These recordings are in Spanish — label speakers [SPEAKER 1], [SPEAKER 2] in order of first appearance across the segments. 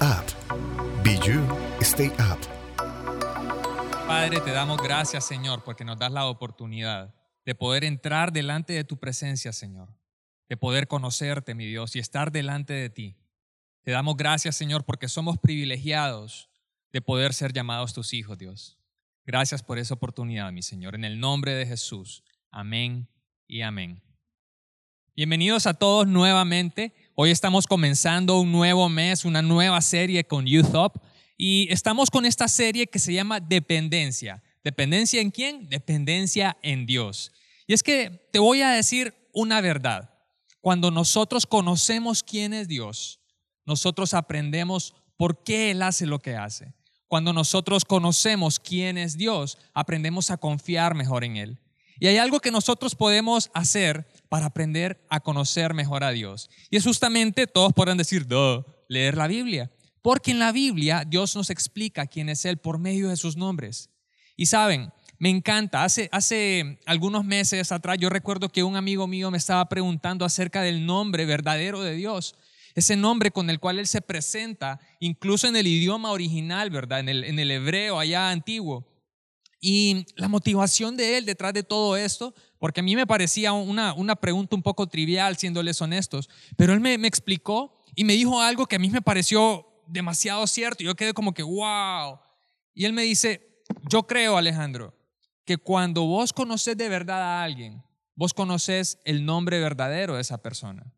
[SPEAKER 1] App. Be You, Stay Up.
[SPEAKER 2] Padre, te damos gracias, Señor, porque nos das la oportunidad de poder entrar delante de tu presencia, Señor, de poder conocerte, mi Dios, y estar delante de ti. Te damos gracias, Señor, porque somos privilegiados de poder ser llamados tus hijos, Dios. Gracias por esa oportunidad, mi Señor. En el nombre de Jesús. Amén y amén. Bienvenidos a todos nuevamente. Hoy estamos comenzando un nuevo mes, una nueva serie con Youth Up y estamos con esta serie que se llama Dependencia. ¿Dependencia en quién? Dependencia en Dios. Y es que te voy a decir una verdad. Cuando nosotros conocemos quién es Dios, nosotros aprendemos por qué Él hace lo que hace. Cuando nosotros conocemos quién es Dios, aprendemos a confiar mejor en Él. Y hay algo que nosotros podemos hacer para aprender a conocer mejor a Dios. Y es justamente, todos podrán decir, leer la Biblia. Porque en la Biblia Dios nos explica quién es Él por medio de sus nombres. Y saben, me encanta. Hace, hace algunos meses atrás yo recuerdo que un amigo mío me estaba preguntando acerca del nombre verdadero de Dios. Ese nombre con el cual Él se presenta, incluso en el idioma original, ¿verdad? En el, en el hebreo allá antiguo. Y la motivación de él detrás de todo esto, porque a mí me parecía una, una pregunta un poco trivial, siéndoles honestos, pero él me, explicó y me dijo algo que a mí me pareció demasiado cierto. Yo quedé como que, wow. Y él me dice, yo creo, Alejandro, que cuando vos conoces de verdad a alguien, vos conoces el nombre verdadero de esa persona.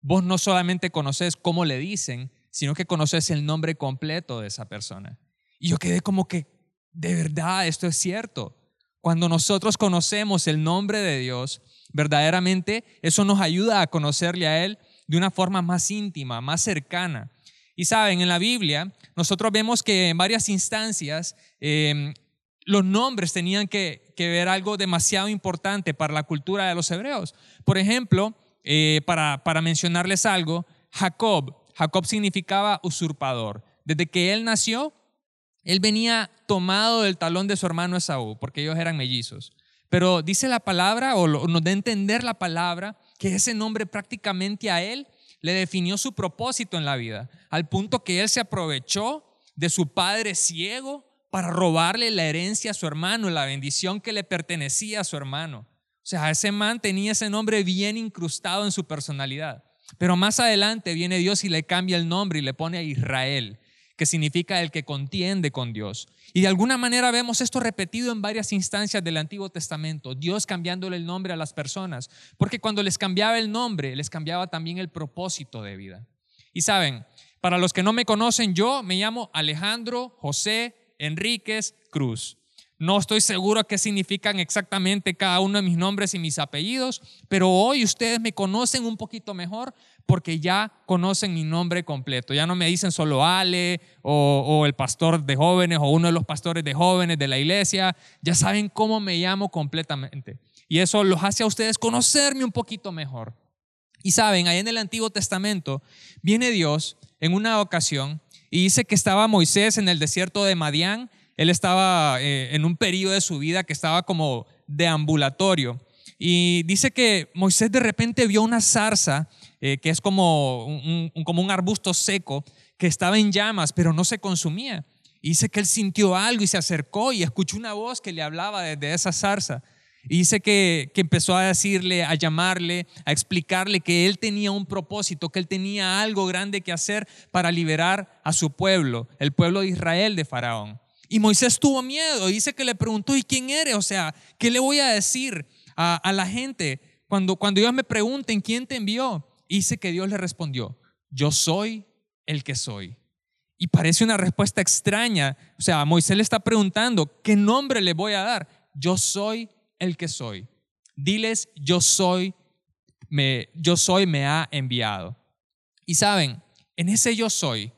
[SPEAKER 2] Vos no solamente conoces cómo le dicen, sino que conoces el nombre completo de esa persona. Y yo quedé como que, de verdad, esto es cierto. Cuando nosotros conocemos el nombre de Dios, verdaderamente eso nos ayuda a conocerle a Él de una forma más íntima, más cercana. Y saben, en la Biblia nosotros vemos que en varias instancias em, los nombres tenían que, ver algo demasiado importante para la cultura de los hebreos. Por ejemplo, eh, para, para mencionarles algo, Jacob, Jacob significaba usurpador. Desde que él nació, él venía tomado del talón de su hermano Esaú, porque ellos eran mellizos. Pero dice la palabra, o nos da a entender la palabra, que ese nombre prácticamente a él le definió su propósito en la vida, al punto que él se aprovechó de su padre ciego para robarle la herencia a su hermano, la bendición que le pertenecía a su hermano. O sea, ese man tenía ese nombre bien incrustado en su personalidad. Pero más adelante viene Dios y le cambia el nombre y le pone a Israel que significa el que contiende con Dios. Y de alguna manera vemos esto repetido en varias instancias del Antiguo Testamento, Dios cambiándole el nombre a las personas, porque cuando les cambiaba el nombre, les cambiaba también el propósito de vida. Y saben, para los que no me conocen, yo me llamo Alejandro José Enríquez Cruz. No estoy seguro qué significan exactamente cada uno de mis nombres y mis apellidos, pero hoy ustedes me conocen un poquito mejor porque ya conocen mi nombre completo. Ya no me dicen solo Ale o, el pastor de jóvenes o uno de los pastores de jóvenes de la iglesia. Ya saben cómo me llamo completamente. Y eso los hace a ustedes conocerme un poquito mejor. Y saben, ahí en el Antiguo Testamento viene Dios en una ocasión y dice que estaba Moisés en el desierto de Madián él estaba eh, en un periodo de su vida que estaba como deambulatorio. Y dice que Moisés de repente vio una zarza, eh, que es como un, como un arbusto seco, que estaba en llamas, pero no se consumía. Y dice que él sintió algo y se acercó y escuchó una voz que le hablaba desde esa zarza. Y dice que, que, empezó a decirle, a llamarle, a explicarle que él tenía un propósito, que él tenía algo grande que hacer para liberar a su pueblo, el pueblo de Israel de Faraón. Y Moisés tuvo miedo. Dice que le preguntó, ¿y quién eres? O sea, ¿qué le voy a decir a, la gente cuando, cuando ellos me pregunten quién te envió? dice que Dios le respondió, yo soy el que soy. Y parece una respuesta extraña. O sea, Moisés le está preguntando, ¿qué nombre le voy a dar? Yo soy el que soy. Diles, yo soy, me, yo soy, me ha enviado. Y saben, en ese yo soy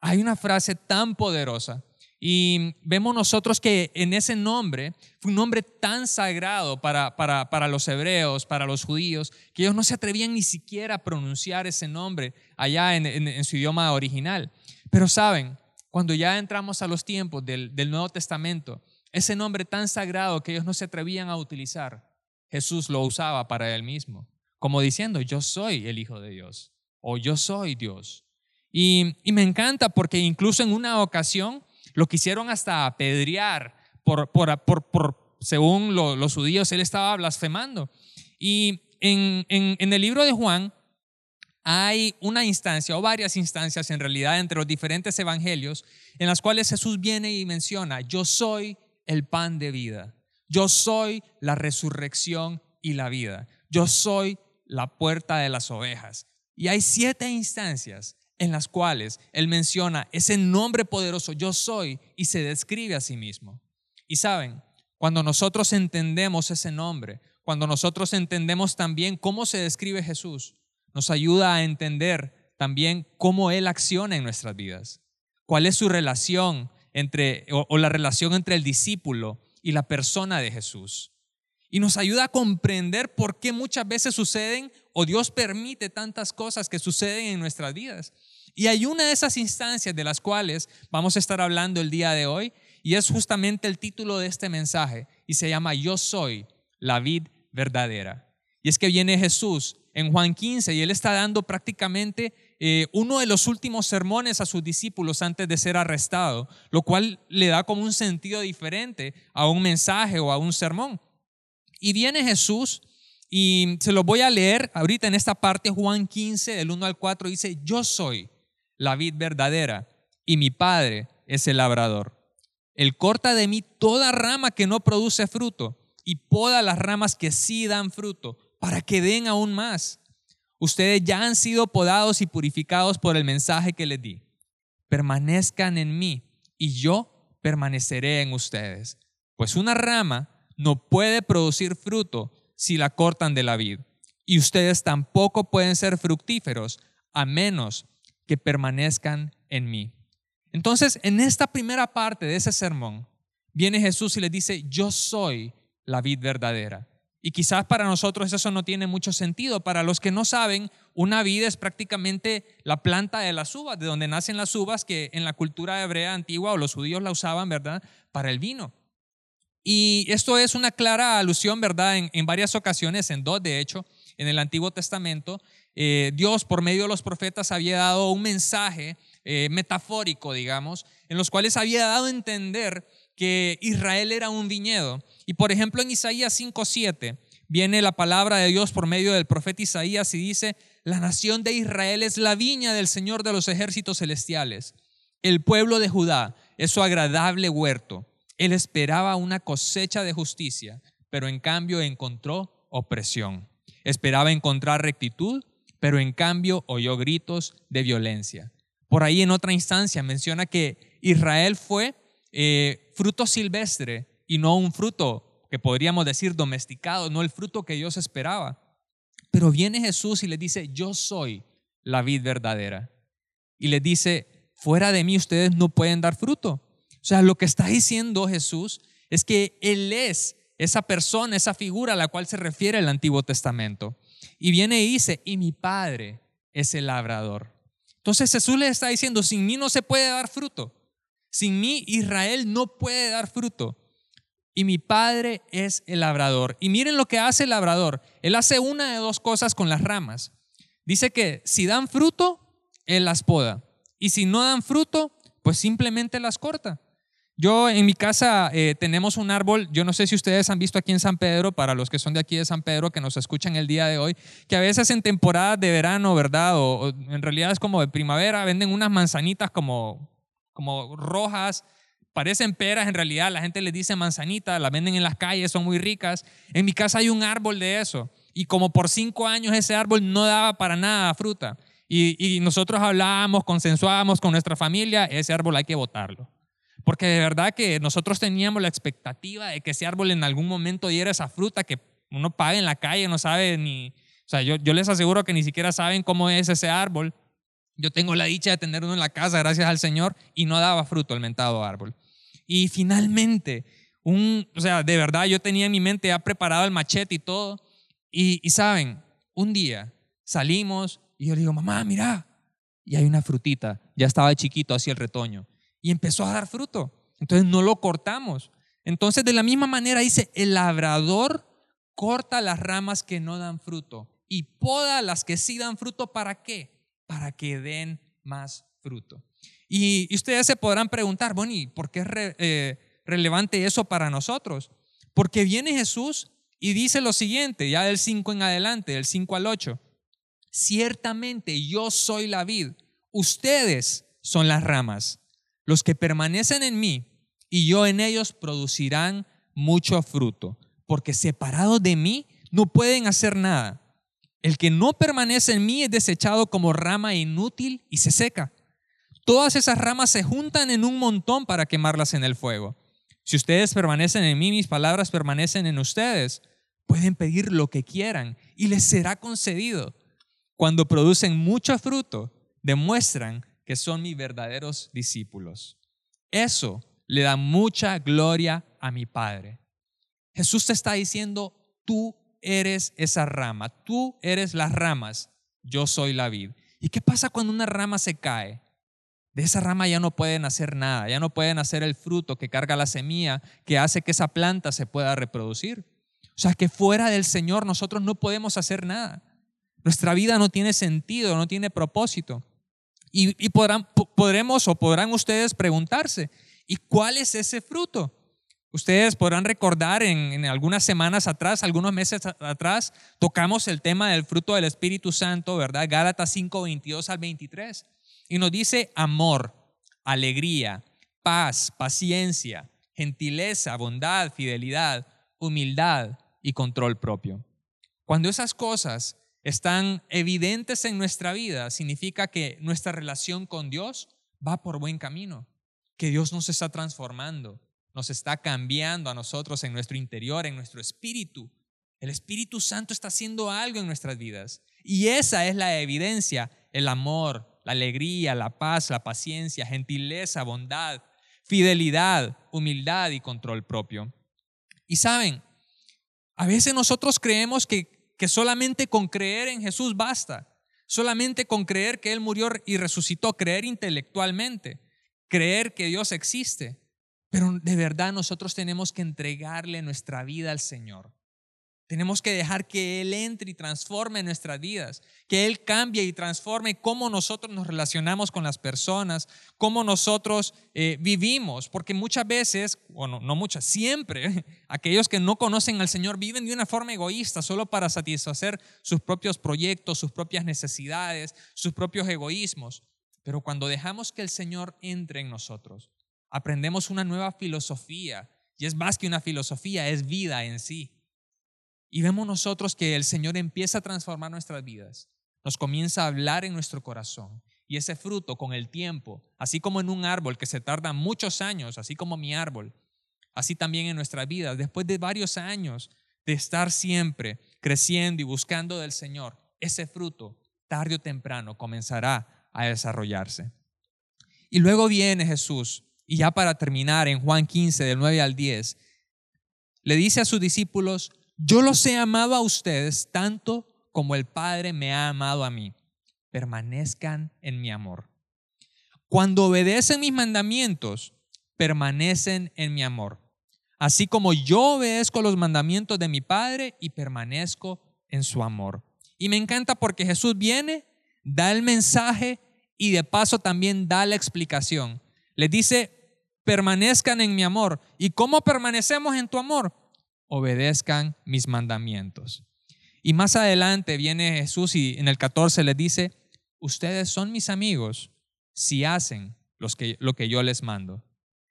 [SPEAKER 2] hay una frase tan poderosa y vemos nosotros que en ese nombre, fue un nombre tan sagrado para, para, los hebreos, para los judíos, que ellos no se atrevían ni siquiera a pronunciar ese nombre allá en, su idioma original. Pero saben, cuando ya entramos a los tiempos del, del Nuevo Testamento, ese nombre tan sagrado que ellos no se atrevían a utilizar, Jesús lo usaba para él mismo, como diciendo, yo soy el Hijo de Dios o yo soy Dios. Y, me encanta porque incluso en una ocasión lo quisieron hasta apedrear por, por, por, según los judíos, él estaba blasfemando. Y en, en, en el libro de Juan hay una instancia o varias instancias en realidad entre los diferentes evangelios en las cuales Jesús viene y menciona, yo soy el pan de vida, yo soy la resurrección y la vida, yo soy la puerta de las ovejas. Y hay siete instancias en las cuales Él menciona ese nombre poderoso, yo soy, y se describe a sí mismo. Y saben, cuando nosotros entendemos ese nombre, cuando nosotros entendemos también cómo se describe Jesús, nos ayuda a entender también cómo Él acciona en nuestras vidas, cuál es su relación entre, o, la relación entre el discípulo y la persona de Jesús. Y nos ayuda a comprender por qué muchas veces suceden o Dios permite tantas cosas que suceden en nuestras vidas. Y hay una de esas instancias de las cuales vamos a estar hablando el día de hoy y es justamente el título de este mensaje y se llama Yo soy la vid verdadera. Y es que viene Jesús en Juan 15 y él está dando prácticamente eh, uno de los últimos sermones a sus discípulos antes de ser arrestado, lo cual le da como un sentido diferente a un mensaje o a un sermón. Y viene Jesús y se lo voy a leer ahorita en esta parte, Juan 15, del 1 al 4, dice, yo soy la vid verdadera y mi Padre es el labrador. Él corta de mí toda rama que no produce fruto y poda las ramas que sí dan fruto para que den aún más. Ustedes ya han sido podados y purificados por el mensaje que les di. Permanezcan en mí y yo permaneceré en ustedes. Pues una rama no puede producir fruto si la cortan de la vid. Y ustedes tampoco pueden ser fructíferos a menos que permanezcan en mí. Entonces, en esta primera parte de ese sermón, viene Jesús y les dice, yo soy la vid verdadera. Y quizás para nosotros eso no tiene mucho sentido. Para los que no saben, una vid es prácticamente la planta de las uvas, de donde nacen las uvas que en la cultura hebrea antigua o los judíos la usaban, ¿verdad? Para el vino. Y esto es una clara alusión, ¿verdad? En, varias ocasiones, en dos de hecho, en el Antiguo Testamento, eh, Dios por medio de los profetas había dado un mensaje eh, metafórico, digamos, en los cuales había dado a entender que Israel era un viñedo. Y por ejemplo en Isaías 5.7 viene la palabra de Dios por medio del profeta Isaías y dice, la nación de Israel es la viña del Señor de los ejércitos celestiales. El pueblo de Judá es su agradable huerto. Él esperaba una cosecha de justicia, pero en cambio encontró opresión. Esperaba encontrar rectitud, pero en cambio oyó gritos de violencia. Por ahí en otra instancia menciona que Israel fue eh, fruto silvestre y no un fruto que podríamos decir domesticado, no el fruto que Dios esperaba. Pero viene Jesús y le dice, yo soy la vid verdadera. Y le dice, fuera de mí ustedes no pueden dar fruto. O sea, lo que está diciendo Jesús es que Él es esa persona, esa figura a la cual se refiere el Antiguo Testamento. Y viene y dice, y mi Padre es el labrador. Entonces Jesús le está diciendo, sin mí no se puede dar fruto. Sin mí Israel no puede dar fruto. Y mi padre es el labrador. Y miren lo que hace el labrador. Él hace una de dos cosas con las ramas. Dice que si dan fruto, él las poda. Y si no dan fruto, pues simplemente las corta. Yo en mi casa eh, tenemos un árbol, yo no sé si ustedes han visto aquí en San Pedro, para los que son de aquí de San Pedro, que nos escuchan el día de hoy, que a veces en temporada de verano, ¿verdad? O, en realidad es como de primavera, venden unas manzanitas como, como rojas, parecen peras, en realidad la gente les dice manzanitas, las venden en las calles, son muy ricas. En mi casa hay un árbol de eso, y como por cinco años ese árbol no daba para nada fruta. Y, y nosotros hablábamos, consensuábamos con nuestra familia, ese árbol hay que botarlo porque de verdad que nosotros teníamos la expectativa de que ese árbol en algún momento diera esa fruta que uno paga en la calle, no sabe ni... O sea, yo, yo les aseguro que ni siquiera saben cómo es ese árbol. Yo tengo la dicha de tener uno en la casa, gracias al Señor, y no daba fruto el mentado árbol. Y finalmente, un, o sea, de verdad yo tenía en mi mente ya preparado el machete y todo. Y, y saben, un día salimos y yo le digo, mamá, mira, y hay una frutita, ya estaba chiquito así el retoño y empezó a dar fruto. Entonces no lo cortamos. Entonces de la misma manera dice, el labrador corta las ramas que no dan fruto y poda las que sí dan fruto. ¿Para qué? Para que den más fruto. Y, ustedes se podrán preguntar, bueno, ¿y por qué es eh, relevante eso para nosotros? Porque viene Jesús y dice lo siguiente, ya del 5 en adelante, del 5 al 8. Ciertamente yo soy la vid, ustedes son las ramas. Los que permanecen en mí y yo en ellos producirán mucho fruto, porque separados de mí no pueden hacer nada. El que no permanece en mí es desechado como rama inútil y se seca. Todas esas ramas se juntan en un montón para quemarlas en el fuego. Si ustedes permanecen en mí, mis palabras permanecen en ustedes, pueden pedir lo que quieran y les será concedido. Cuando producen mucho fruto, demuestran que son mis verdaderos discípulos. Eso le da mucha gloria a mi Padre. Jesús te está diciendo, tú eres esa rama, tú eres las ramas, yo soy la vid. ¿Y qué pasa cuando una rama se cae? De esa rama ya no pueden hacer nada, ya no pueden hacer el fruto que carga la semilla que hace que esa planta se pueda reproducir. O sea que fuera del Señor nosotros no podemos hacer nada. Nuestra vida no tiene sentido, no tiene propósito. Y, podrán, podremos o podrán ustedes preguntarse, ¿y cuál es ese fruto? Ustedes podrán recordar en, algunas semanas atrás, algunos meses atrás, tocamos el tema del fruto del Espíritu Santo, ¿verdad? Gálatas 5, 22 al 23. Y nos dice amor, alegría, paz, paciencia, gentileza, bondad, fidelidad, humildad y control propio. Cuando esas cosas están evidentes en nuestra vida, significa que nuestra relación con Dios va por buen camino, que Dios nos está transformando, nos está cambiando a nosotros en nuestro interior, en nuestro espíritu. El Espíritu Santo está haciendo algo en nuestras vidas. Y esa es la evidencia, el amor, la alegría, la paz, la paciencia, gentileza, bondad, fidelidad, humildad y control propio. Y saben, a veces nosotros creemos que que solamente con creer en Jesús basta, solamente con creer que Él murió y resucitó, creer intelectualmente, creer que Dios existe. Pero de verdad nosotros tenemos que entregarle nuestra vida al Señor. Tenemos que dejar que Él entre y transforme nuestras vidas, que Él cambie y transforme cómo nosotros nos relacionamos con las personas, cómo nosotros eh, vivimos, porque muchas veces, bueno, no muchas, siempre, aquellos que no conocen al Señor viven de una forma egoísta, solo para satisfacer sus propios proyectos, sus propias necesidades, sus propios egoísmos. Pero cuando dejamos que el Señor entre en nosotros, aprendemos una nueva filosofía, y es más que una filosofía, es vida en sí. Y vemos nosotros que el Señor empieza a transformar nuestras vidas, nos comienza a hablar en nuestro corazón. Y ese fruto con el tiempo, así como en un árbol que se tarda muchos años, así como mi árbol, así también en nuestras vidas, después de varios años de estar siempre creciendo y buscando del Señor, ese fruto tarde o temprano comenzará a desarrollarse. Y luego viene Jesús, y ya para terminar, en Juan 15, del 9 al 10, le dice a sus discípulos, yo los he amado a ustedes tanto como el Padre me ha amado a mí. Permanezcan en mi amor. Cuando obedecen mis mandamientos, permanecen en mi amor. Así como yo obedezco los mandamientos de mi Padre y permanezco en su amor. Y me encanta porque Jesús viene, da el mensaje y de paso también da la explicación. Les dice, permanezcan en mi amor. ¿Y cómo permanecemos en tu amor? Obedezcan mis mandamientos. Y más adelante viene Jesús y en el 14 les dice, ustedes son mis amigos si hacen que, lo que yo les mando.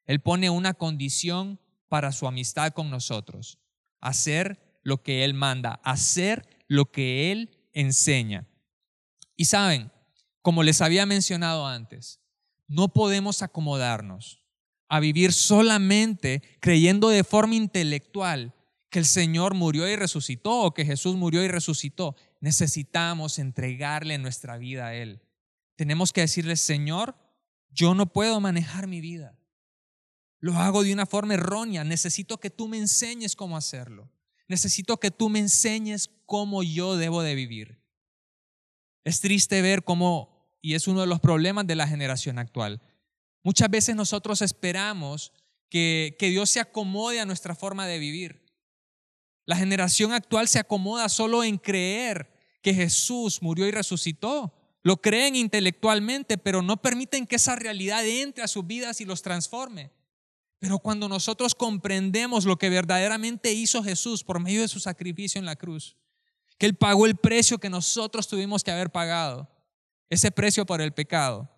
[SPEAKER 2] Él pone una condición para su amistad con nosotros, hacer lo que Él manda, hacer lo que Él enseña. Y saben, como les había mencionado antes, no podemos acomodarnos a vivir solamente creyendo de forma intelectual que el Señor murió y resucitó o que Jesús murió y resucitó. Necesitamos entregarle nuestra vida a Él. Tenemos que decirle, Señor, yo no puedo manejar mi vida. Lo hago de una forma errónea. Necesito que tú me enseñes cómo hacerlo. Necesito que tú me enseñes cómo yo debo de vivir. Es triste ver cómo, y es uno de los problemas de la generación actual, muchas veces nosotros esperamos que, que Dios se acomode a nuestra forma de vivir. La generación actual se acomoda solo en creer que Jesús murió y resucitó. lo creen intelectualmente, pero no permiten que esa realidad entre a sus vidas y los transforme. Pero cuando nosotros comprendemos lo que verdaderamente hizo Jesús por medio de su sacrificio en la cruz, que Él pagó el precio que nosotros tuvimos que haber pagado, ese precio por el pecado.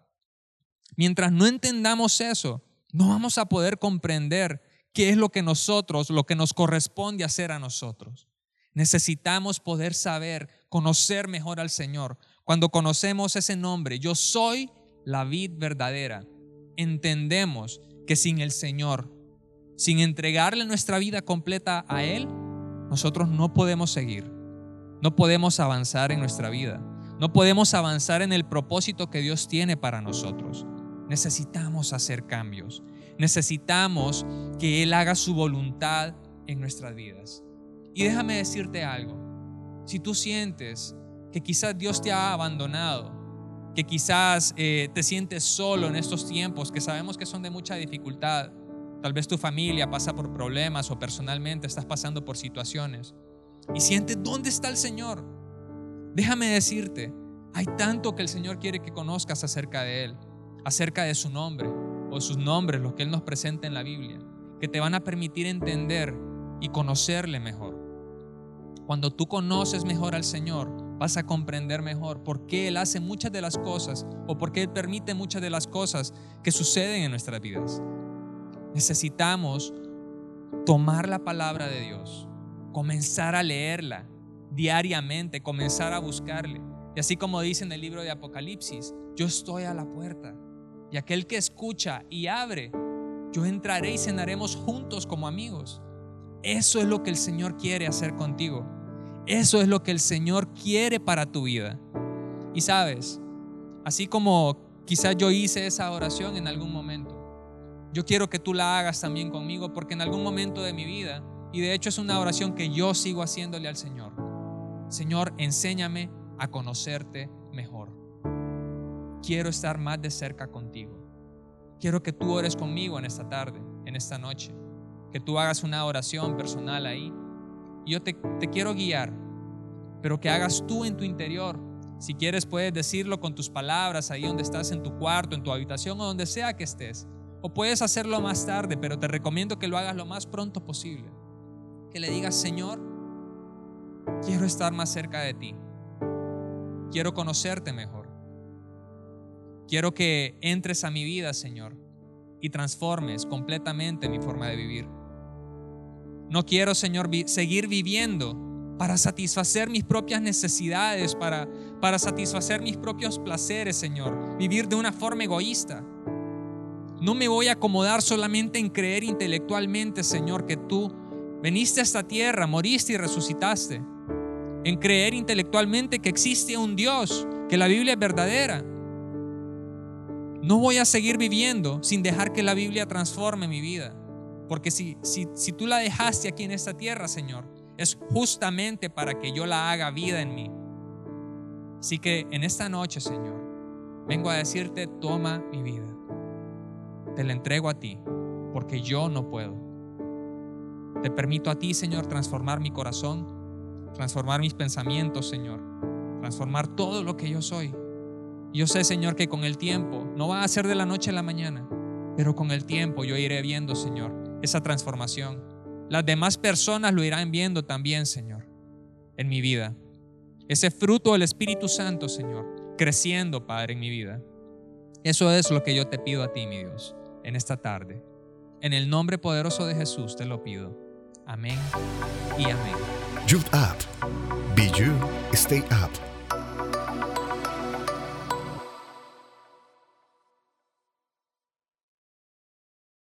[SPEAKER 2] Mientras no entendamos eso, no vamos a poder comprender qué es lo que nosotros, lo que nos corresponde hacer a nosotros. Necesitamos poder saber, conocer mejor al Señor. Cuando conocemos ese nombre, yo soy la vid verdadera, entendemos que sin el Señor, sin entregarle nuestra vida completa a Él, nosotros no podemos seguir, no podemos avanzar en nuestra vida, no podemos avanzar en el propósito que Dios tiene para nosotros. Necesitamos hacer cambios, necesitamos que Él haga su voluntad en nuestras vidas. Y déjame decirte algo, si tú sientes que quizás Dios te ha abandonado, que quizás eh, te sientes solo en estos tiempos que sabemos que son de mucha dificultad. Tal vez tu familia pasa por problemas o personalmente estás pasando por situaciones y sientes, ¿dónde está el Señor? Déjame decirte, hay tanto que el Señor quiere que conozcas acerca de Él, acerca de su nombre o sus nombres, los que Él nos presenta en la Biblia, que te van a permitir entender y conocerle mejor. Cuando tú conoces mejor al Señor, vas a comprender mejor por qué Él hace muchas de las cosas o por qué Él permite muchas de las cosas que suceden en nuestras vidas. Necesitamos tomar la palabra de Dios, comenzar a leerla diariamente, comenzar a buscarle. Y así como dice en el libro de Apocalipsis, yo estoy a la puerta. Y aquel que escucha y abre, yo entraré y cenaremos juntos como amigos. Eso es lo que el Señor quiere hacer contigo. Eso es lo que el Señor quiere para tu vida. Y sabes, así como quizás yo hice esa oración en algún momento, yo quiero que tú la hagas también conmigo porque en algún momento de mi vida, y de hecho es una oración que yo sigo haciéndole al Señor, Señor, enséñame a conocerte mejor. Quiero estar más de cerca contigo. Quiero que tú ores conmigo en esta tarde, en esta noche, que tú hagas una oración personal ahí yo te, te quiero guiar, pero que hagas tú en tu interior. Si quieres puedes decirlo con tus palabras ahí donde estás en tu cuarto, en tu habitación o donde sea que estés. O puedes hacerlo más tarde, pero te recomiendo que lo hagas lo más pronto posible. Que le digas, Señor, quiero estar más cerca de ti. Quiero conocerte mejor. Quiero que entres a mi vida, Señor, y transformes completamente mi forma de vivir. No quiero, Señor, seguir viviendo para satisfacer mis propias necesidades, para, para satisfacer mis propios placeres, Señor. Vivir de una forma egoísta. No me voy a acomodar solamente en creer intelectualmente, Señor, que tú veniste a esta tierra, moriste y resucitaste. En creer intelectualmente que existe un Dios, que la Biblia es verdadera. No voy a seguir viviendo sin dejar que la Biblia transforme mi vida. Porque si, si, si tú la dejaste aquí en esta tierra, Señor, es justamente para que yo la haga vida en mí. Así que en esta noche, Señor, vengo a decirte, toma mi vida. Te la entrego a ti, porque yo no puedo. Te permito a ti, Señor, transformar mi corazón, transformar mis pensamientos, Señor, transformar todo lo que yo soy. Yo sé, Señor, que con el tiempo, no va a ser de la noche a la mañana, pero con el tiempo yo iré viendo, Señor, esa transformación. Las demás personas lo irán viendo también, Señor, en mi vida. Ese fruto del Espíritu Santo, Señor, creciendo, Padre, en mi vida. Eso es lo que yo te pido a ti, mi Dios, en esta tarde. En el nombre poderoso de Jesús te lo pido. Amén y amén.
[SPEAKER 1] Youth Up. Be You, Stay Up.